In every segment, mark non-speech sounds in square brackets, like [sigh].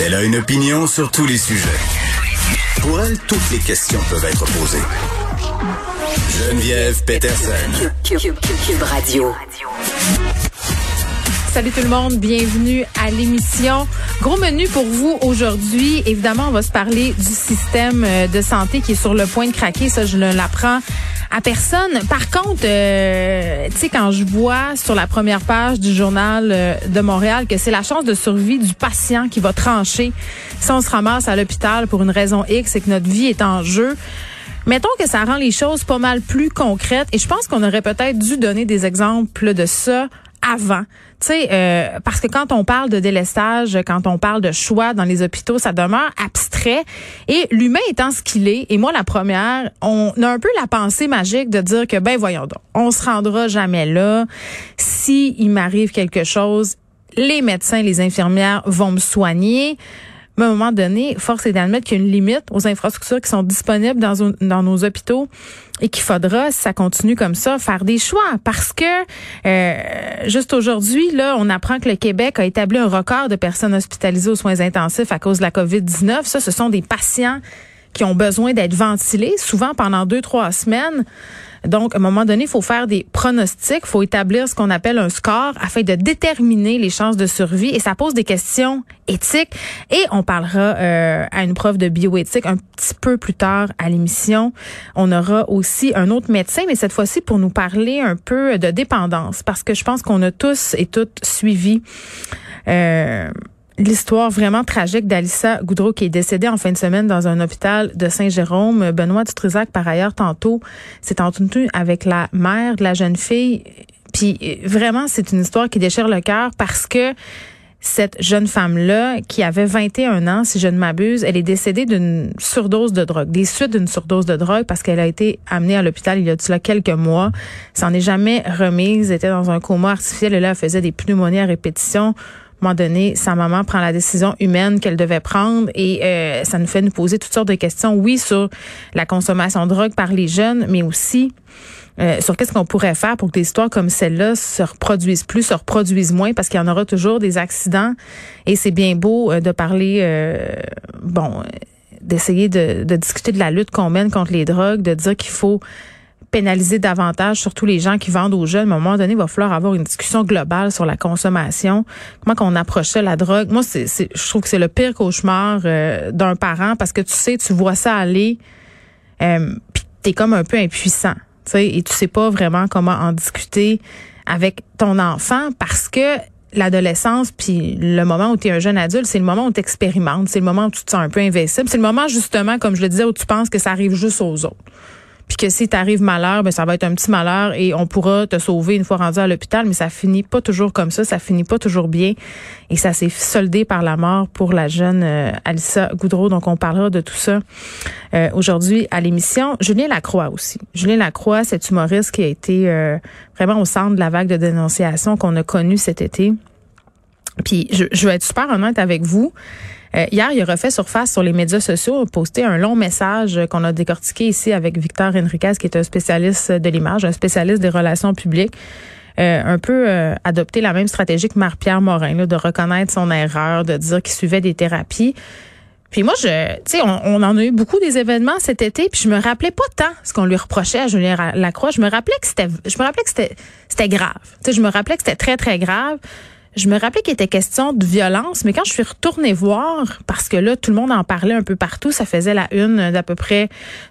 Elle a une opinion sur tous les sujets. Pour elle, toutes les questions peuvent être posées. Geneviève Peterson. Cube, Radio. Salut tout le monde, bienvenue à l'émission. Gros menu pour vous aujourd'hui. Évidemment, on va se parler du système euh, de santé qui est sur le point de craquer. Ça, je l'apprends à personne. Par contre, euh, tu sais, quand je vois sur la première page du journal euh, de Montréal que c'est la chance de survie du patient qui va trancher si on se ramasse à l'hôpital pour une raison X et que notre vie est en jeu. Mettons que ça rend les choses pas mal plus concrètes et je pense qu'on aurait peut-être dû donner des exemples de ça avant. Tu sais, euh, parce que quand on parle de délestage, quand on parle de choix dans les hôpitaux, ça demeure abstrait. Et l'humain étant ce qu'il est, et moi la première, on a un peu la pensée magique de dire que, ben voyons donc, on se rendra jamais là. Si il m'arrive quelque chose, les médecins, les infirmières vont me soigner. Mais à un moment donné, force est d'admettre qu'il y a une limite aux infrastructures qui sont disponibles dans, nos hôpitaux et qu'il faudra, si ça continue comme ça, faire des choix. Parce que euh, juste aujourd'hui, là, on apprend que le Québec a établi un record de personnes hospitalisées aux soins intensifs à cause de la COVID-19. Ça, ce sont des patients qui ont besoin d'être ventilés, souvent pendant deux, trois semaines. Donc, à un moment donné, il faut faire des pronostics, il faut établir ce qu'on appelle un score afin de déterminer les chances de survie. Et ça pose des questions éthiques. Et on parlera euh, à une prof de bioéthique un petit peu plus tard à l'émission. On aura aussi un autre médecin, mais cette fois-ci pour nous parler un peu de dépendance, parce que je pense qu'on a tous et toutes suivi. Euh, l'histoire vraiment tragique d'Alissa Goudreau qui est décédée en fin de semaine dans un hôpital de Saint-Jérôme. Benoît Dutrisac, par ailleurs, tantôt, s'est entretenu avec la mère de la jeune fille. Puis vraiment, c'est une histoire qui déchire le cœur parce que cette jeune femme-là, qui avait 21 ans, si je ne m'abuse, elle est décédée d'une surdose de drogue, des suites d'une surdose de drogue parce qu'elle a été amenée à l'hôpital il y a de quelques mois. Ça est jamais remise, était dans un coma artificiel et là, elle faisait des pneumonies à répétition un moment donné, sa maman prend la décision humaine qu'elle devait prendre et euh, ça nous fait nous poser toutes sortes de questions, oui, sur la consommation de drogue par les jeunes, mais aussi euh, sur qu'est-ce qu'on pourrait faire pour que des histoires comme celle-là se reproduisent plus, se reproduisent moins, parce qu'il y en aura toujours des accidents. Et c'est bien beau euh, de parler, bon, d'essayer de, de discuter de la lutte qu'on mène contre les drogues, de dire qu'il faut pénaliser davantage surtout les gens qui vendent aux jeunes. à un moment donné, il va falloir avoir une discussion globale sur la consommation. Comment qu'on approchait la drogue. Moi, c'est, je trouve que c'est le pire cauchemar euh, d'un parent parce que tu sais, tu vois ça aller, euh, puis t'es comme un peu impuissant. sais, et tu sais pas vraiment comment en discuter avec ton enfant parce que l'adolescence puis le moment où tu es un jeune adulte, c'est le moment où tu expérimentes, c'est le moment où tu te sens un peu invincible, c'est le moment justement comme je le disais où tu penses que ça arrive juste aux autres puis que si t'arrive malheur, ben ça va être un petit malheur et on pourra te sauver une fois rendu à l'hôpital, mais ça finit pas toujours comme ça, ça finit pas toujours bien et ça s'est soldé par la mort pour la jeune euh, Alissa Goudreau. Donc on parlera de tout ça euh, aujourd'hui à l'émission. Julien Lacroix aussi. Julien Lacroix, cet humoriste qui a été euh, vraiment au centre de la vague de dénonciation qu'on a connue cet été. Puis je, je vais être super honnête avec vous. Euh, hier, il a refait surface sur les médias sociaux, a posté un long message qu'on a décortiqué ici avec Victor Enriquez, qui est un spécialiste de l'image, un spécialiste des relations publiques. Euh, un peu euh, adopté la même stratégie que Marc-Pierre Morin, de reconnaître son erreur, de dire qu'il suivait des thérapies. Puis moi, je, tu sais, on, on, en a eu beaucoup des événements cet été, puis je me rappelais pas tant ce qu'on lui reprochait à Julien Lacroix. Je me rappelais que c'était, je me rappelais que c'était, c'était grave. Tu sais, je me rappelais que c'était très très grave je me rappelais qu'il était question de violence, mais quand je suis retournée voir, parce que là, tout le monde en parlait un peu partout, ça faisait la une d'à peu près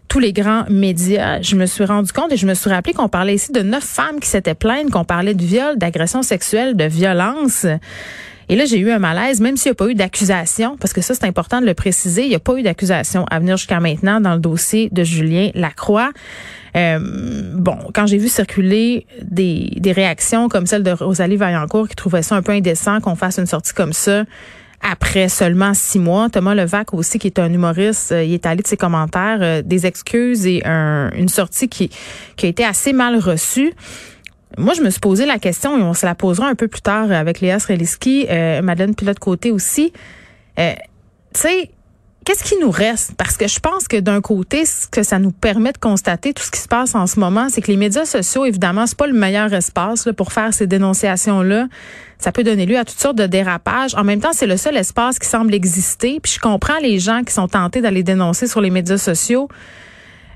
tous les grands médias, je me suis rendu compte et je me suis rappelé qu'on parlait ici de neuf femmes qui s'étaient plaintes, qu'on parlait de viol, d'agression sexuelle, de violence. Et là, j'ai eu un malaise, même s'il n'y a pas eu d'accusation, parce que ça, c'est important de le préciser, il n'y a pas eu d'accusation à venir jusqu'à maintenant dans le dossier de Julien Lacroix. Euh, bon, quand j'ai vu circuler des, des réactions comme celle de Rosalie Vaillancourt qui trouvait ça un peu indécent qu'on fasse une sortie comme ça après seulement six mois. Thomas Levac aussi, qui est un humoriste, euh, il est allé de ses commentaires, euh, des excuses et une sortie qui, qui a été assez mal reçue. Moi, je me suis posé la question et on se la posera un peu plus tard avec Léa Sreliski, euh, Madeleine Pilote-Côté aussi. tu sais, qu'est-ce qui nous reste? Parce que je pense que d'un côté, ce que ça nous permet de constater, tout ce qui se passe en ce moment, c'est que les médias sociaux, évidemment, c'est pas le meilleur espace là, pour faire ces dénonciations-là. Ça peut donner lieu à toutes sortes de dérapages. En même temps, c'est le seul espace qui semble exister. Puis je comprends les gens qui sont tentés d'aller dénoncer sur les médias sociaux.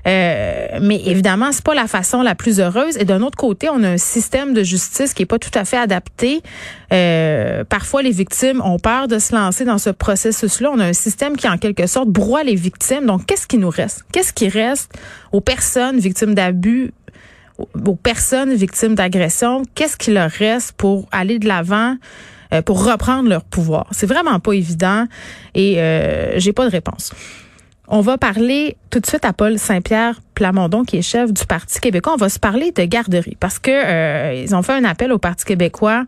Euh, mais évidemment, c'est pas la façon la plus heureuse. Et d'un autre côté, on a un système de justice qui est pas tout à fait adapté. Euh, parfois, les victimes ont peur de se lancer dans ce processus-là. On a un système qui, en quelque sorte, broie les victimes. Donc, qu'est-ce qui nous reste? Qu'est-ce qui reste aux personnes victimes d'abus, aux personnes victimes d'agression? Qu'est-ce qui leur reste pour aller de l'avant euh, pour reprendre leur pouvoir? C'est vraiment pas évident et euh, j'ai pas de réponse. On va parler tout de suite à Paul Saint-Pierre Plamondon, qui est chef du Parti québécois. On va se parler de garderie parce que euh, ils ont fait un appel au Parti québécois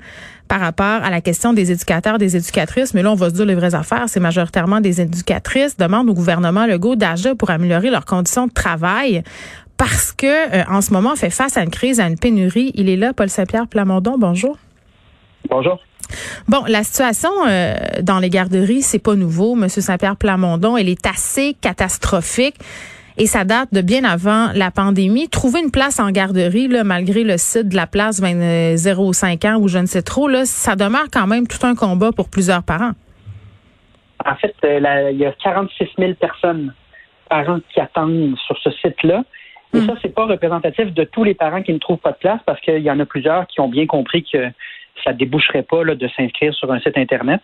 par rapport à la question des éducateurs, des éducatrices. Mais là, on va se dire les vraies affaires. C'est majoritairement des éducatrices demandent au gouvernement Legault d'agir pour améliorer leurs conditions de travail parce que euh, en ce moment, on fait face à une crise, à une pénurie. Il est là, Paul Saint-Pierre Plamondon. Bonjour. Bonjour. Bon, la situation euh, dans les garderies, c'est pas nouveau, Monsieur Saint-Pierre Plamondon. Elle est assez catastrophique. Et ça date de bien avant la pandémie. Trouver une place en garderie, là, malgré le site de la place 05 ans ou je ne sais trop, là, ça demeure quand même tout un combat pour plusieurs parents. En fait, euh, il y a 46 000 personnes, parents qui attendent sur ce site-là. Et hmm. ça, c'est pas représentatif de tous les parents qui ne trouvent pas de place parce qu'il y en a plusieurs qui ont bien compris que ça ne déboucherait pas de s'inscrire sur un site Internet.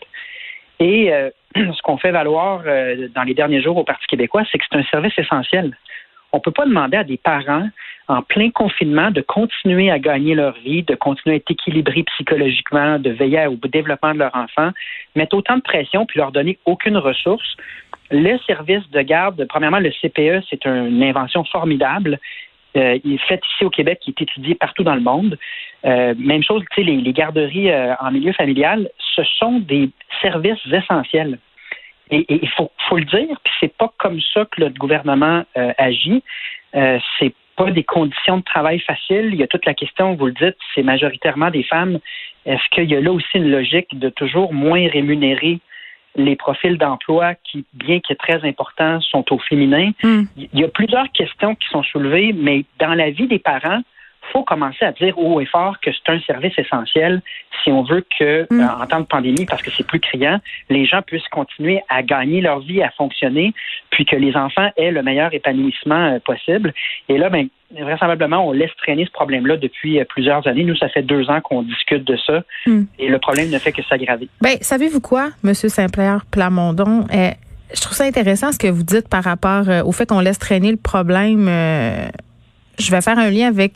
Et euh, [clears throat] ce qu'on fait valoir euh, dans les derniers jours au Parti québécois, c'est que c'est un service essentiel. On ne peut pas demander à des parents en plein confinement de continuer à gagner leur vie, de continuer à être équilibrés psychologiquement, de veiller au développement de leur enfant, mettre autant de pression puis leur donner aucune ressource. Le service de garde, premièrement, le CPE, c'est une invention formidable. Euh, il est fait ici au Québec, qui est étudié partout dans le monde. Euh, même chose, tu sais, les, garderies euh, en milieu familial, ce sont des services essentiels. Et il faut, faut, le dire, puis c'est pas comme ça que le gouvernement agit. c'est pas des conditions de travail faciles. Il y a toute la question, vous le dites, c'est majoritairement des femmes. Est-ce qu'il y a là aussi une logique de toujours moins rémunérer les profils d'emploi qui, bien qu'ils très importants, sont au féminin. Hmm. Il y a plusieurs questions qui sont soulevées, mais dans la vie des parents, faut commencer à dire haut et fort que c'est un service essentiel si on veut que, hmm. euh, en temps de pandémie, parce que c'est plus criant, les gens puissent continuer à gagner leur vie, à fonctionner, puis que les enfants aient le meilleur épanouissement euh, possible. Et là, ben, vraisemblablement, on laisse traîner ce problème-là depuis euh, plusieurs années. Nous, ça fait deux ans qu'on discute de ça, hmm. et le problème ne fait que s'aggraver. Ben, savez-vous quoi, Monsieur Saint-Pierre Plamondon? je trouve ça intéressant ce que vous dites par rapport au fait qu'on laisse traîner le problème. je vais faire un lien avec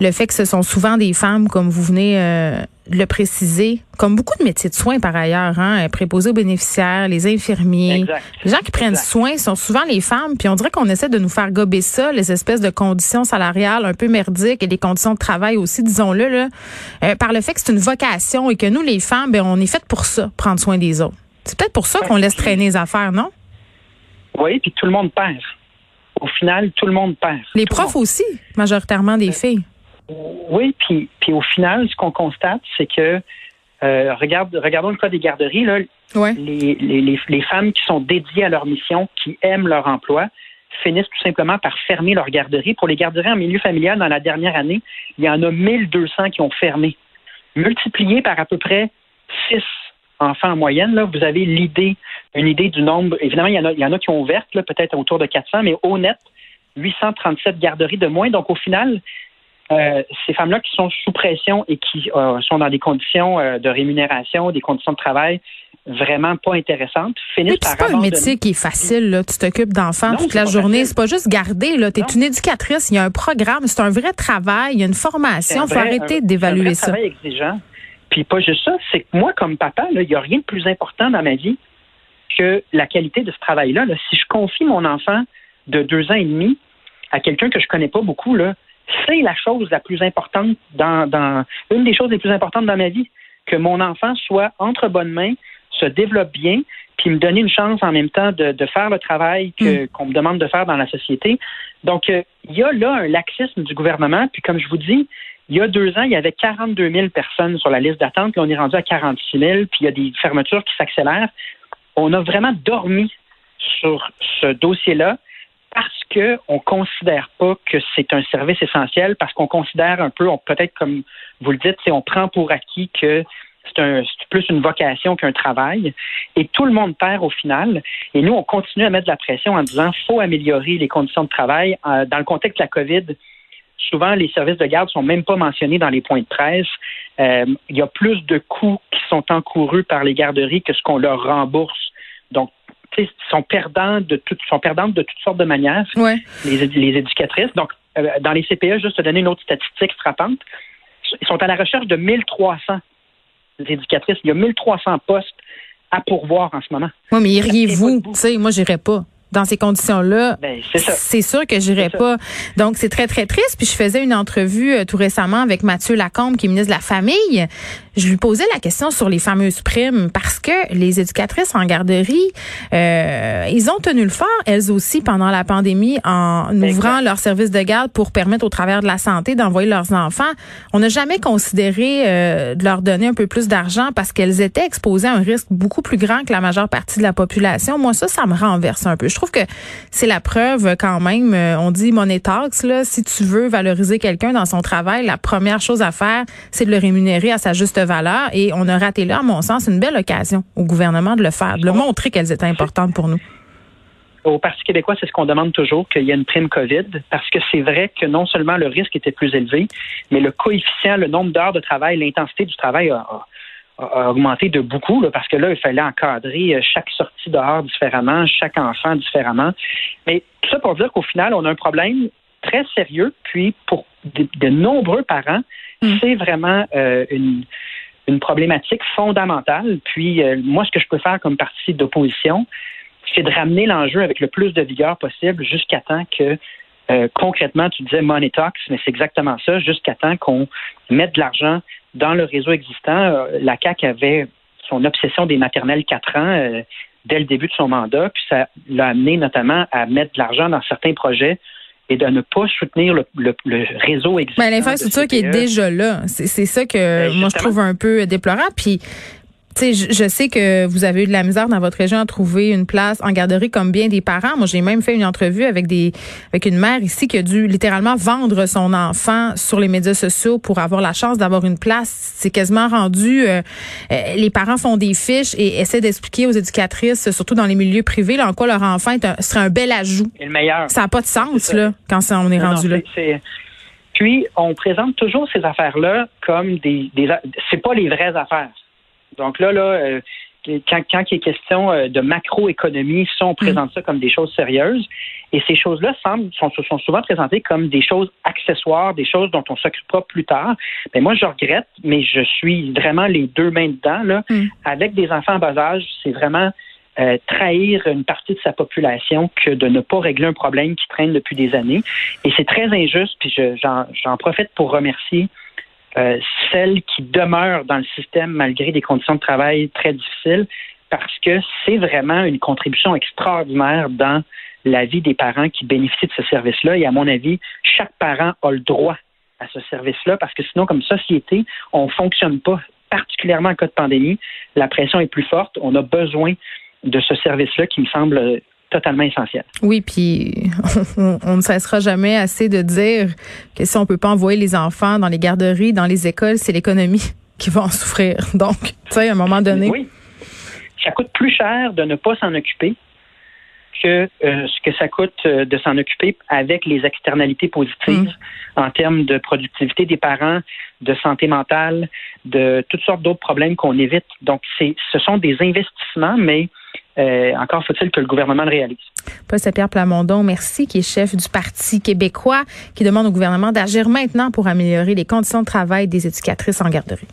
le fait que ce sont souvent des femmes, comme vous venez euh, de le préciser, comme beaucoup de métiers de soins par ailleurs, hein, préposés aux bénéficiaires, les infirmiers, les gens qui prennent soin sont souvent les femmes, puis on dirait qu'on essaie de nous faire gober ça, les espèces de conditions salariales un peu merdiques et des conditions de travail aussi, disons-le, là, euh, par le fait que c'est une vocation et que nous, les femmes, ben, on est faites pour ça, prendre soin des autres. C'est peut-être pour ça qu'on laisse traîner les affaires, non? Oui, puis tout le monde perd. Au final, tout le monde perd. Les profs aussi, majoritairement des filles. Oui, puis, puis au final, ce qu'on constate, c'est que euh, regarde, regardons le cas des garderies. Là, les, les, les, femmes qui sont dédiées à leur mission, qui aiment leur emploi, finissent tout simplement par fermer leur garderie. Pour les garderies en milieu familial, dans la dernière année, il y en a 1200 qui ont fermé. Multiplié par à peu près 6 enfants en moyenne, là, vous avez l'idée, une idée du nombre. Évidemment, il y en a, il y en a qui ont ouvert, peut-être autour de 400, mais au net, 837 garderies de moins. Donc, au final, euh, ces femmes-là qui sont sous pression et qui euh, sont dans des conditions euh, de rémunération, des conditions de travail vraiment pas intéressantes, finissent par. C'est pas un métier qui est facile, là. Tu t'occupes d'enfants toute la journée. C'est pas juste garder, là. T'es une éducatrice. Il y a un programme. C'est un vrai travail. Il y a une formation. Il faut arrêter d'évaluer ça. C'est un travail exigeant. Puis pas juste ça. C'est que moi, comme papa, il n'y a rien de plus important dans ma vie que la qualité de ce travail-là. Là. Si je confie mon enfant de deux ans et demi à quelqu'un que je connais pas beaucoup, là, c'est la chose la plus importante dans, une des choses les plus importantes dans ma vie, que mon enfant soit entre bonnes mains, se développe bien, puis me donner une chance en même temps de, faire le travail mm. qu'on me demande de faire dans la société. Donc, euh, il y a là un laxisme du gouvernement, puis comme je vous dis, il y a deux ans, il y avait 42 000 personnes sur la liste d'attente, puis on est rendu à 46 000, puis il y a des fermetures qui s'accélèrent. On a vraiment dormi sur ce dossier-là parce que on considère pas que c'est un service essentiel, parce qu'on considère un peu, peut-être comme vous le dites, on prend pour acquis que c'est plus une vocation qu'un travail. Et tout le monde perd au final. Et nous, on continue à mettre de la pression en disant faut améliorer les conditions de travail. Euh, dans le contexte de la COVID, souvent les services de garde sont même pas mentionnés dans les points de presse. Euh, il y a plus de coûts qui sont encourus par les garderies que ce qu'on leur rembourse. Donc, sont perdants de toutes sont perdantes de toutes sortes de manières. Les, les éducatrices. Donc, euh, dans les CPE, juste te donner une autre statistique frappante, ils sont à la recherche de 1300 éducatrices. Il y a 1300 postes à pourvoir en ce moment. Oui, mais iriez-vous? Tu sais, moi, j'irais pas dans ces conditions-là, ben, c'est sûr que j'irai pas. Donc c'est très très triste. Puis je faisais une entrevue euh, tout récemment avec Mathieu Lacombe, qui est ministre de la Famille. Je lui posais la question sur les fameuses primes parce que les éducatrices en garderie, euh, ils ont tenu le fort elles aussi pendant la pandémie en ouvrant leur service de garde pour permettre au travers de la santé d'envoyer leurs enfants. On n'a jamais considéré euh, de leur donner un peu plus d'argent parce qu'elles étaient exposées à un risque beaucoup plus grand que la majeure partie de la population. Moi ça, ça me renverse un peu. Je trouve que c'est la preuve quand même. Euh, on dit money là. Si tu veux valoriser quelqu'un dans son travail, la première chose à faire, c'est de le rémunérer à sa juste valeur. Et on a raté là, à mon sens, une belle occasion au gouvernement de le faire, de le montrer qu'elles étaient importantes pour nous. Au Parti québécois, c'est ce qu'on demande toujours, qu'il y ait une prime COVID, parce que c'est vrai que non seulement le risque était plus élevé, mais le coefficient, le nombre d'heures de travail, l'intensité du travail a, a augmenté de beaucoup, parce que là, il fallait encadrer euh, chaque sortie dehors différemment, chaque enfant différemment. Mais tout ça pour dire qu'au final, on a un problème très sérieux, puis pour de, nombreux parents, mm. c'est vraiment euh, une, problématique fondamentale. Puis euh, moi, ce que je peux faire comme parti d'opposition, c'est de ramener l'enjeu avec le plus de vigueur possible jusqu'à temps que concrètement, tu disais money talks, mais c'est exactement ça, jusqu'à temps qu'on mette de l'argent dans le réseau existant, euh, la CAQ avait son obsession des maternelles 4 ans euh, dès le début de son mandat, puis ça l'a amené notamment à mettre de l'argent dans certains projets et de ne pas soutenir le, réseau existant. Mais l'infrastructure qui est e. déjà là, c'est ça que ben, moi je trouve un peu déplorant. Puis je, sais que vous avez eu de la misère dans votre région à trouver une place en garderie comme bien des parents. Moi, j'ai même fait une entrevue avec des avec une mère ici qui a dû littéralement vendre son enfant sur les médias sociaux pour avoir la chance d'avoir une place. C'est quasiment rendu. Euh, euh, les parents font des fiches et essaient d'expliquer aux éducatrices, surtout dans les milieux privés, là, en quoi leur enfant serait un bel ajout. Et le meilleur. Ça n'a pas de sens là quand on est rendu là. Puis on présente toujours ces affaires-là comme des, des c'est pas les vraies affaires. Donc là, là, euh, quand, quand il est question euh, de macroéconomie, ça, on présente ça comme des choses sérieuses. Et ces choses-là semblent, sont, sont, souvent présentées comme des choses accessoires, des choses dont on s'occupera plus tard. Mais moi, je regrette, mais je suis vraiment les deux mains dedans. Là. Mm. Avec des enfants en bas âge, c'est vraiment euh, trahir une partie de sa population que de ne pas régler un problème qui traîne depuis des années. Et c'est très injuste, puis j'en profite pour remercier euh, celles qui demeurent dans le système malgré des conditions de travail très difficiles, parce que c'est vraiment une contribution extraordinaire dans la vie des parents qui bénéficient de ce service-là. Et à mon avis, chaque parent a le droit à ce service-là, parce que sinon, comme société, on ne fonctionne pas, particulièrement en cas de pandémie. La pression est plus forte. On a besoin de ce service-là qui me semble totalement essentiel. Oui, puis [laughs] on, ne cessera jamais assez de dire que si on peut pas envoyer les enfants dans les garderies, dans les écoles, c'est l'économie [laughs] qui va en souffrir. Donc, tu sais, à un moment donné. Oui. Ça coûte plus cher de ne pas s'en occuper que euh, ce que ça coûte euh, de s'en occuper avec les externalités positives mm. en termes de productivité des parents, de santé mentale, de toutes sortes d'autres problèmes qu'on évite. Donc, c'est, ce sont des investissements, mais euh, encore faut-il que le gouvernement le réalise. Paul Saint-Pierre Plamondon, merci, qui est chef du Parti québécois, qui demande au gouvernement d'agir maintenant pour améliorer les conditions de travail des éducatrices en garderie.